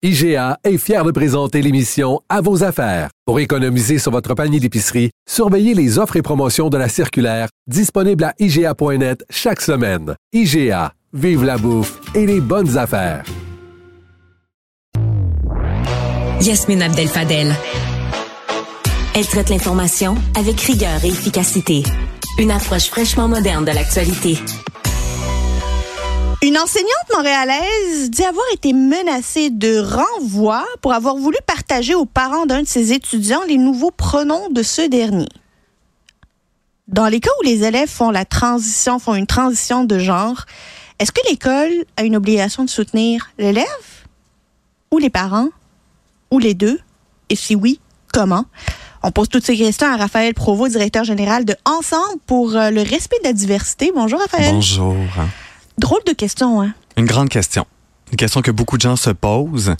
IGA est fier de présenter l'émission À vos affaires. Pour économiser sur votre panier d'épicerie, surveillez les offres et promotions de la circulaire disponible à IGA.net chaque semaine. IGA, vive la bouffe et les bonnes affaires. Yasmine Abdel Fadel. Elle traite l'information avec rigueur et efficacité. Une approche fraîchement moderne de l'actualité. Une enseignante montréalaise dit avoir été menacée de renvoi pour avoir voulu partager aux parents d'un de ses étudiants les nouveaux pronoms de ce dernier. Dans les cas où les élèves font la transition, font une transition de genre, est-ce que l'école a une obligation de soutenir l'élève ou les parents ou les deux? Et si oui, comment? On pose toutes ces questions à Raphaël Provost, directeur général de Ensemble pour euh, le respect de la diversité. Bonjour Raphaël. Bonjour. Drôle de question, hein? Une grande question. Une question que beaucoup de gens se posent.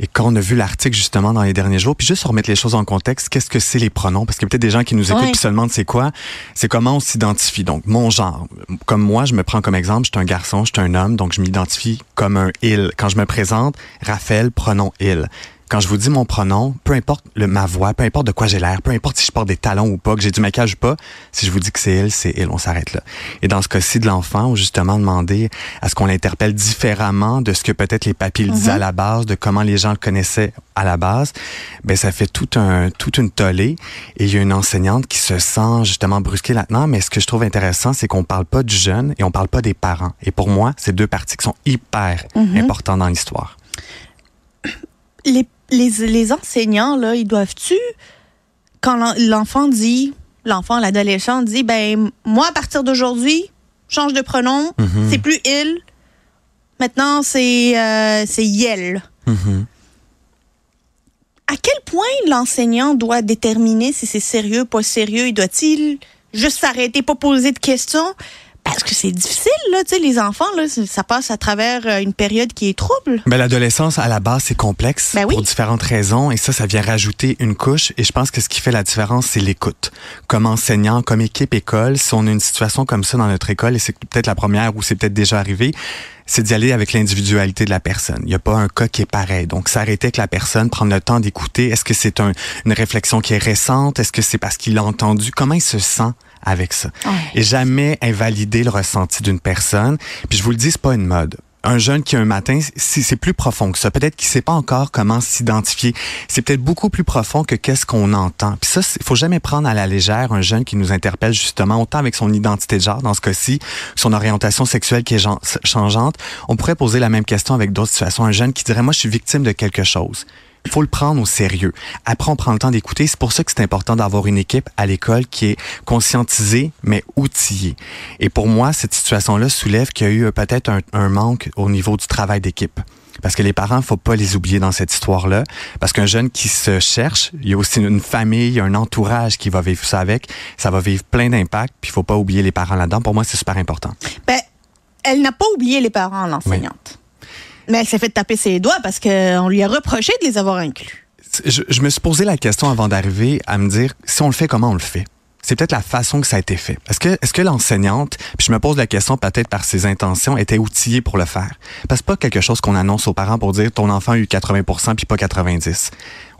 Et quand on a vu l'article justement dans les derniers jours, puis juste remettre les choses en contexte, qu'est-ce que c'est les pronoms? Parce qu'il y a peut-être des gens qui nous écoutent Ouais. puis se demandent c'est quoi. C'est comment on s'identifie. Donc, mon genre. Comme moi, je me prends comme exemple, je suis un garçon, je suis un homme, donc je m'identifie comme un il. Quand je me présente, Raphaël, pronom il. Quand je vous dis mon pronom, peu importe le, ma voix, peu importe de quoi j'ai l'air, peu importe si je porte des talons ou pas, que j'ai du maquillage ou pas, si je vous dis que c'est il, c'est il, on s'arrête là. Et dans ce cas-ci de l'enfant, on justement demandé à ce qu'on l'interpelle différemment de ce que peut-être les papiers le disaient à la base, de comment les gens le connaissaient à la base, ben ça fait tout un toute une tollée et il y a une enseignante qui se sent justement brusquée là-dedans, mais ce que je trouve intéressant, c'est qu'on parle pas du jeune et on parle pas des parents. Et pour moi, c'est deux parties qui sont hyper importantes dans l'histoire. Les, les, les enseignants, là, ils doivent-tu, quand l'en- l'enfant dit, l'enfant, l'adolescent dit, ben, moi, à partir d'aujourd'hui, change de pronom, Mhm. c'est plus il, maintenant, c'est euh, c'est yel. Mhm. À quel point l'enseignant doit déterminer si c'est sérieux, pas sérieux? Il doit-il juste s'arrêter, pas poser de questions? Parce que c'est difficile, là, tu sais, les enfants, là, ça passe à travers euh, une période qui est trouble. Ben, l'adolescence, à la base, c'est complexe Ben oui. pour différentes raisons. Et ça, ça vient rajouter une couche. Et je pense que ce qui fait la différence, c'est l'écoute. Comme enseignant, comme équipe école, si on a une situation comme ça dans notre école, et c'est peut-être la première ou c'est peut-être déjà arrivé, c'est d'y aller avec l'individualité de la personne. Il n'y a pas un cas qui est pareil. Donc, s'arrêter avec la personne, prendre le temps d'écouter. Est-ce que c'est un- une réflexion qui est récente? Est-ce que c'est parce qu'il a entendu? Comment il se sent? Avec ça? Et jamais invalider le ressenti d'une personne. Puis je vous le dis, c'est pas une mode. Un jeune qui un matin, si c'est plus profond que ça. Peut-être qu'il sait pas encore comment s'identifier. C'est peut-être beaucoup plus profond que qu'est-ce qu'on entend. Puis ça, il faut jamais prendre à la légère un jeune qui nous interpelle justement autant avec son identité de genre dans ce cas-ci, son orientation sexuelle qui est changeante. On pourrait poser la même question avec d'autres situations. Un jeune qui dirait moi je suis victime de quelque chose. Il faut le prendre au sérieux. Après, on prend le temps d'écouter. C'est pour ça que c'est important d'avoir une équipe à l'école qui est conscientisée, mais outillée. Et pour moi, cette situation-là soulève qu'il y a eu peut-être un, un manque au niveau du travail d'équipe. Parce que les parents, faut pas les oublier dans cette histoire-là. Parce qu'un jeune qui se cherche, il y a aussi une famille, un entourage qui va vivre ça avec. Ça va vivre plein d'impacts. Puis faut pas oublier les parents là-dedans. Pour moi, c'est super important. Ben, elle n'a pas oublié les parents, l'enseignante. Mais elle s'est fait taper ses doigts parce qu'on lui a reproché de les avoir inclus. je, je me suis posé la question avant d'arriver à me dire si on le fait, comment on le fait? C'est peut-être la façon que ça a été fait. Est-ce que, est-ce que l'enseignante, puis je me pose la question peut-être par ses intentions, était outillée pour le faire? Parce que pas quelque chose qu'on annonce aux parents pour dire ton enfant a eu 80% puis pas 90.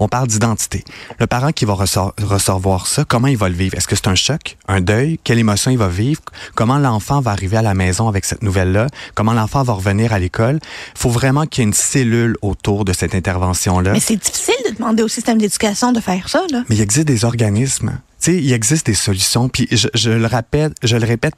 On parle d'identité. Le parent qui va recevoir ça, comment il va le vivre? Est-ce que c'est un choc, un deuil? Quelle émotion il va vivre? Comment l'enfant va arriver à la maison avec cette nouvelle-là? Comment l'enfant va revenir à l'école? faut vraiment qu'il y ait une cellule autour de cette intervention-là. Mais c'est difficile de demander au système d'éducation de faire ça, là. Mais il existe des organismes. Il existe des solutions. Puis je, le répète,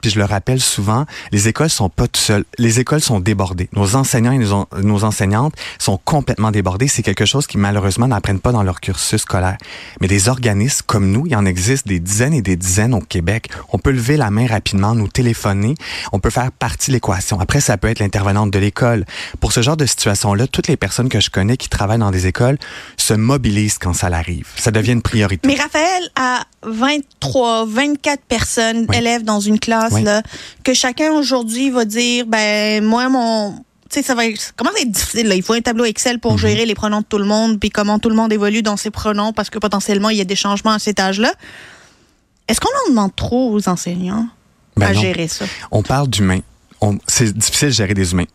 puis je le rappelle souvent, les écoles sont pas tout seules. Les écoles sont débordées. Nos enseignants et nos, nos enseignantes sont complètement débordés. C'est quelque chose qui malheureusement n'apprennent pas dans leur cursus scolaire. Mais des organismes comme nous, il y en existe des dizaines et des dizaines au Québec. On peut lever la main rapidement, nous téléphoner. On peut faire partie de l'équation. Après, ça peut être l'intervenante de l'école. Pour ce genre de situation-là, toutes les personnes que je connais qui travaillent dans des écoles se mobilisent quand ça arrive. Ça devient une priorité. Mais Raphaël a 23, 24 personnes, Oui. élèves dans une classe, Oui. là, que chacun aujourd'hui va dire, ben, moi, mon. Tu sais, ça va être, comment être difficile, là? Il faut un tableau Excel Mhm. pour gérer les pronoms de tout le monde, puis comment tout le monde évolue dans ses pronoms, parce que potentiellement, il y a des changements à cet âge-là. Est-ce qu'on en demande trop aux enseignants Ben à non. gérer ça? On parle d'humains. C'est difficile de gérer des humains.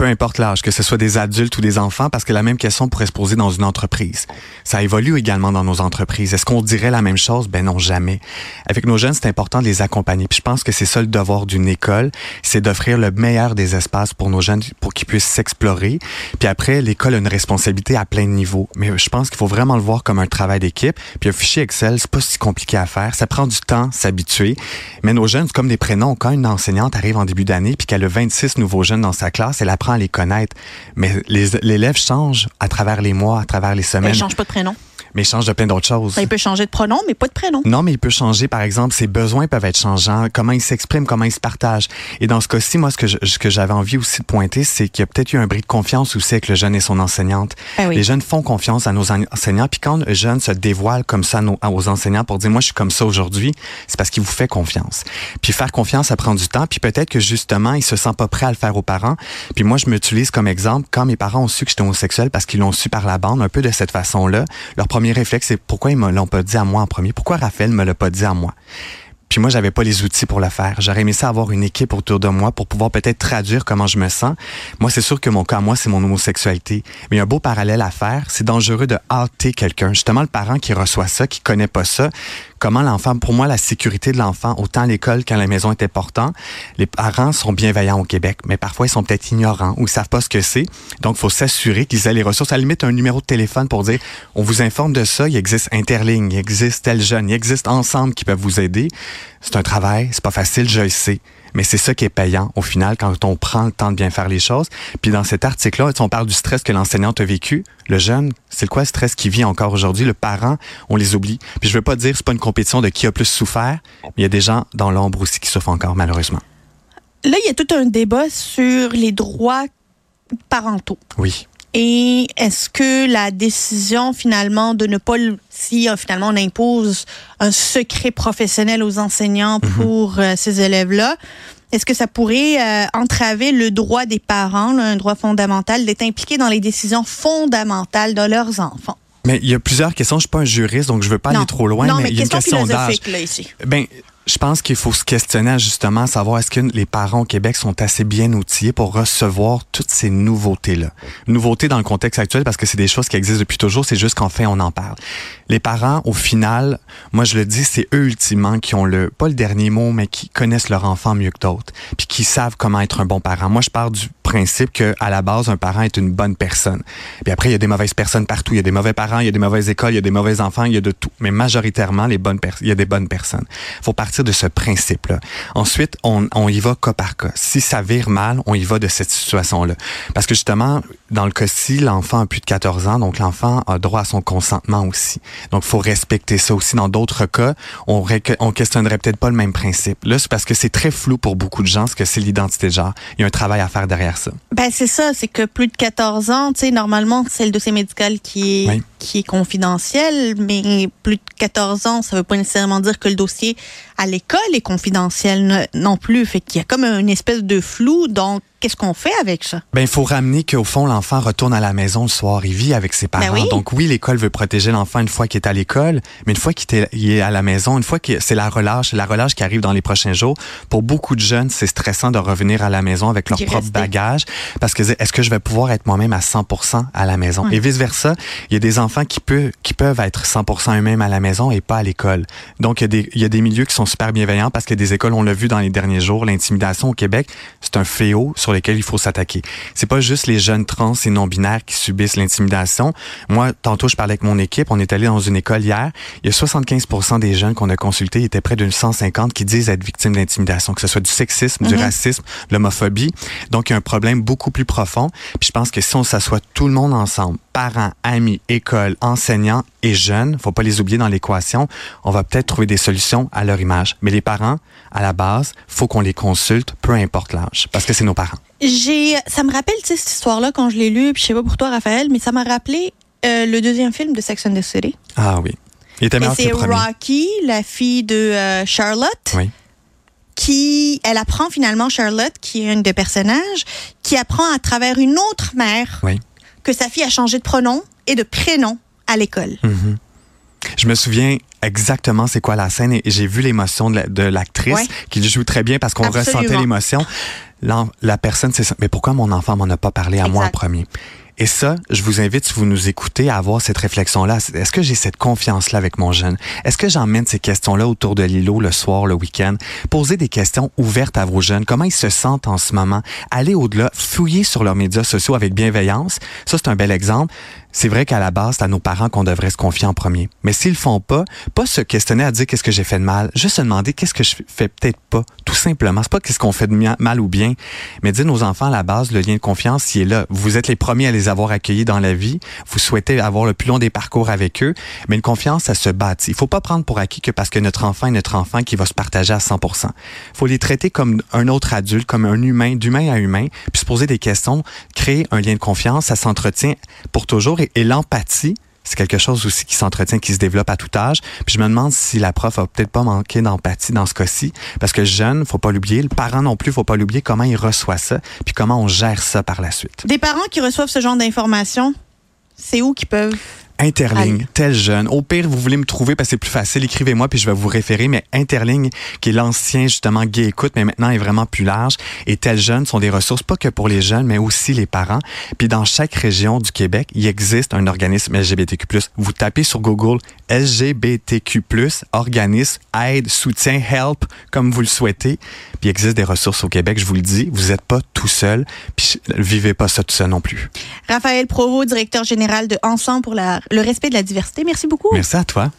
Peu importe l'âge, que ce soit des adultes ou des enfants, parce que la même question pourrait se poser dans une entreprise. Ça évolue également dans nos entreprises. Est-ce qu'on dirait la même chose? Ben non, jamais. Avec nos jeunes, c'est important de les accompagner. Puis je pense que c'est ça le devoir d'une école, c'est d'offrir le meilleur des espaces pour nos jeunes, pour qu'ils puissent s'explorer. Puis après, l'école a une responsabilité à plein de niveaux. Mais je pense qu'il faut vraiment le voir comme un travail d'équipe. Puis un fichier Excel, c'est pas si compliqué à faire. Ça prend du temps, s'habituer. Mais nos jeunes, c'est comme des prénoms. Quand une enseignante arrive en début d'année puis qu'elle a 26 nouveaux jeunes dans sa classe, elle apprend à les connaître. Mais l'élève change à travers les mois, à travers les semaines. Elle change pas de prénom mais il change de plein d'autres choses. il peut changer de pronom, mais pas de prénom. Non, mais il peut changer, par exemple, ses besoins peuvent être changeants, comment il s'exprime, comment il se partage. Et dans ce cas-ci, moi, ce que, ce que j'avais envie aussi de pointer, c'est qu'il y a peut-être eu un bris de confiance aussi avec le jeune et son enseignante. Ah les jeunes font confiance à nos enseignants, puis quand le jeune se dévoile comme ça aux enseignants pour dire, moi, je suis comme ça aujourd'hui, c'est parce qu'il vous fait confiance. Puis faire confiance, ça prend du temps, puis peut-être que justement, il se sent pas prêt à le faire aux parents. Puis moi, je m'utilise comme exemple, quand mes parents ont su que j'étais homosexuel parce qu'ils l'ont su par la bande, un peu de cette façon-là, leur premier réflexe, c'est pour pourquoi ils me l'ont pas dit à moi en premier? Pourquoi Raphaël me l'a pas dit à moi? Puis moi, j'avais pas les outils pour le faire. J'aurais aimé ça avoir une équipe autour de moi pour pouvoir peut-être traduire comment je me sens. Moi, c'est sûr que mon cas, moi, c'est mon homosexualité. Mais un beau parallèle à faire, c'est dangereux de hâter quelqu'un. Justement, le parent qui reçoit ça, qui connaît pas ça, comment l'enfant, pour moi, la sécurité de l'enfant, autant à l'école qu'à la maison est important. Les parents sont bienveillants au Québec, mais parfois ils sont peut-être ignorants ou ils savent pas ce que c'est. Donc, il faut s'assurer qu'ils aient les ressources. À la limite, un numéro de téléphone pour dire, on vous informe de ça, il existe Interligne, il existe tel jeune, il existe Ensemble qui peuvent vous aider. C'est un travail, c'est pas facile, je le sais. Mais c'est ça qui est payant au final quand on prend le temps de bien faire les choses. Puis dans cet article-là, on parle du stress que l'enseignante a vécu. Le jeune, c'est quoi le stress qui vit encore aujourd'hui? Le parent, on les oublie. Puis je veux pas dire c'est pas une compétition de qui a plus souffert, mais il y a des gens dans l'ombre aussi qui souffrent encore malheureusement. Là, il y a tout un débat sur les droits parentaux. Oui. Et est-ce que la décision finalement de ne pas, si euh, finalement on impose un secret professionnel aux enseignants mhm. pour euh, ces élèves-là, est-ce que ça pourrait euh, entraver le droit des parents, un droit fondamental, d'être impliqués dans les décisions fondamentales de leurs enfants? Mais il y a plusieurs questions. Je suis pas un juriste, donc je veux pas aller trop loin. Non, mais, il y a une question d'âge. ici. Ben, je pense qu'il faut se questionner justement savoir est-ce que les parents au Québec sont assez bien outillés pour recevoir toutes ces nouveautés-là. Nouveautés dans le contexte actuel parce que c'est des choses qui existent depuis toujours, c'est juste qu'enfin on en parle. Les parents, au final, moi je le dis, c'est eux ultimement qui ont le, pas le dernier mot, mais qui connaissent leur enfant mieux que d'autres, puis qui savent comment être un bon parent. Moi je pars du principe que à la base un parent est une bonne personne. Puis après il y a des mauvaises personnes partout, il y a des mauvais parents, il y a des mauvaises écoles, il y a des mauvais enfants, il y a de tout, mais majoritairement les bonnes il y a des bonnes personnes. Faut partir de ce principe-là. Ensuite, on, on y va cas par cas. Si ça vire mal, on y va de cette situation-là. Parce que justement, dans le cas-ci, l'enfant a plus de 14 ans, donc l'enfant a droit à son consentement aussi. Donc, faut respecter ça aussi. Dans d'autres cas, on, on questionnerait peut-être pas le même principe. Là, c'est parce que c'est très flou pour beaucoup de gens ce que c'est l'identité de genre. Il y a un travail à faire derrière. Ben, c'est ça. C'est que plus de 14 ans, tu sais, normalement, c'est le dossier médical qui est, qui est confidentiel, mais plus de 14 ans, ça veut pas nécessairement dire que le dossier à l'école est confidentiel non plus. Fait qu'il y a comme une espèce de flou. Donc, qu'est-ce qu'on fait avec ça? Ben, il faut ramener qu'au fond, l'enfant retourne à la maison le soir. Il vit avec ses ben parents. Donc, oui, l'école veut protéger l'enfant une fois qu'il est à l'école, mais une fois qu'il est à la maison, une fois que c'est la relâche, la relâche qui arrive dans les prochains jours. Pour beaucoup de jeunes, c'est stressant de revenir à la maison avec leur propre bagage parce que est-ce que je vais pouvoir être moi-même à 100% à la maison? Et vice-versa, il y a des enfants qui, peut, qui peuvent être 100% eux-mêmes à la maison et pas à l'école. Donc, il y, a des, il y a des milieux qui sont super bienveillants parce que des écoles, on l'a vu dans les derniers jours, l'intimidation au Québec, c'est un fléau sur lequel il faut s'attaquer. C'est pas juste les jeunes trans et non-binaires qui subissent l'intimidation. Moi, tantôt, je parlais avec mon équipe, on est allé dans une école hier, il y a 75 des jeunes qu'on a consultés, il était près d'une 150 qui disent être victimes d'intimidation, que ce soit du sexisme, du mhm. racisme, l'homophobie. Donc, il y a un problème beaucoup plus profond. Puis je pense que si on s'assoit tout le monde ensemble, parents, amis, écoles, enseignants et jeunes, faut pas les oublier dans l'équation, on va peut-être trouver des solutions à leur image. Mais les parents, à la base, faut qu'on les consulte, peu importe l'âge, parce que c'est nos parents. J'ai, ça me rappelle cette histoire-là quand je l'ai lu, puis je sais pas pour toi, Raphaël, mais ça m'a rappelé euh, le deuxième film de Sex and the City. Ah oui. Il était C'est Rocky, la fille de euh, Charlotte. Oui qui, elle apprend finalement Charlotte, qui est une des personnages, qui apprend à travers une autre mère oui que sa fille a changé de pronom et de prénom à l'école. Mhm. Je me souviens exactement c'est quoi la scène et j'ai vu l'émotion de l'actrice qui joue très bien parce qu'on ressentait l'émotion. la personne, c'est. Mais pourquoi mon enfant m'en a pas parlé à moi en premier? Et ça, je vous invite, si vous nous écoutez, à avoir cette réflexion-là. Est-ce que j'ai cette confiance-là avec mon jeune? Est-ce que j'emmène ces questions-là autour de l'îlot le soir, le week-end? Posez des questions ouvertes à vos jeunes. Comment ils se sentent en ce moment? Allez au-delà, fouillez sur leurs médias sociaux avec bienveillance. Ça, c'est un bel exemple. C'est vrai qu'à la base, c'est à nos parents qu'on devrait se confier en premier. Mais s'ils le font pas, pas se questionner à dire qu'est-ce que j'ai fait de mal, juste se demander qu'est-ce que je fais peut-être pas, tout simplement. C'est pas qu'est-ce qu'on fait de mal ou bien, mais dire nos enfants à la base, le lien de confiance, il est là. Vous êtes les premiers à les avoir accueillis dans la vie. Vous souhaitez avoir le plus long des parcours avec eux, mais une confiance, ça se bâtit. Il faut pas prendre pour acquis que parce que notre enfant est notre enfant qui va se partager à 100%. Il faut les traiter comme un autre adulte, comme un humain, d'humain à humain, puis se poser des questions, créer un lien de confiance, ça s'entretient pour toujours et, l'empathie, c'est quelque chose aussi qui s'entretient, qui se développe à tout âge. Puis je me demande si la prof a peut-être pas manqué d'empathie dans ce cas-ci, parce que le jeune, faut pas l'oublier, le parent non plus, faut pas l'oublier comment il reçoit ça, puis comment on gère ça par la suite. Des parents qui reçoivent ce genre d'informations, c'est où qu'ils peuvent? Interligne, tel jeune. Au pire, vous voulez me trouver parce que c'est plus facile, écrivez-moi puis je vais vous référer. Mais Interligne, qui est l'ancien justement Gay Écoute, mais maintenant est vraiment plus large. Et tel jeune sont des ressources pas que pour les jeunes, mais aussi les parents. Puis dans chaque région du Québec, il existe un organisme LGBTQ+. Vous tapez sur Google LGBTQ+, organisme, aide, soutien, help, comme vous le souhaitez. Puis il existe des ressources au Québec, je vous le dis. Vous n'êtes pas tout seul. Puis vivez pas ça tout seul non plus. Raphaël Provo, directeur général de Ensemble pour la le respect de la diversité. Merci beaucoup. Merci à toi.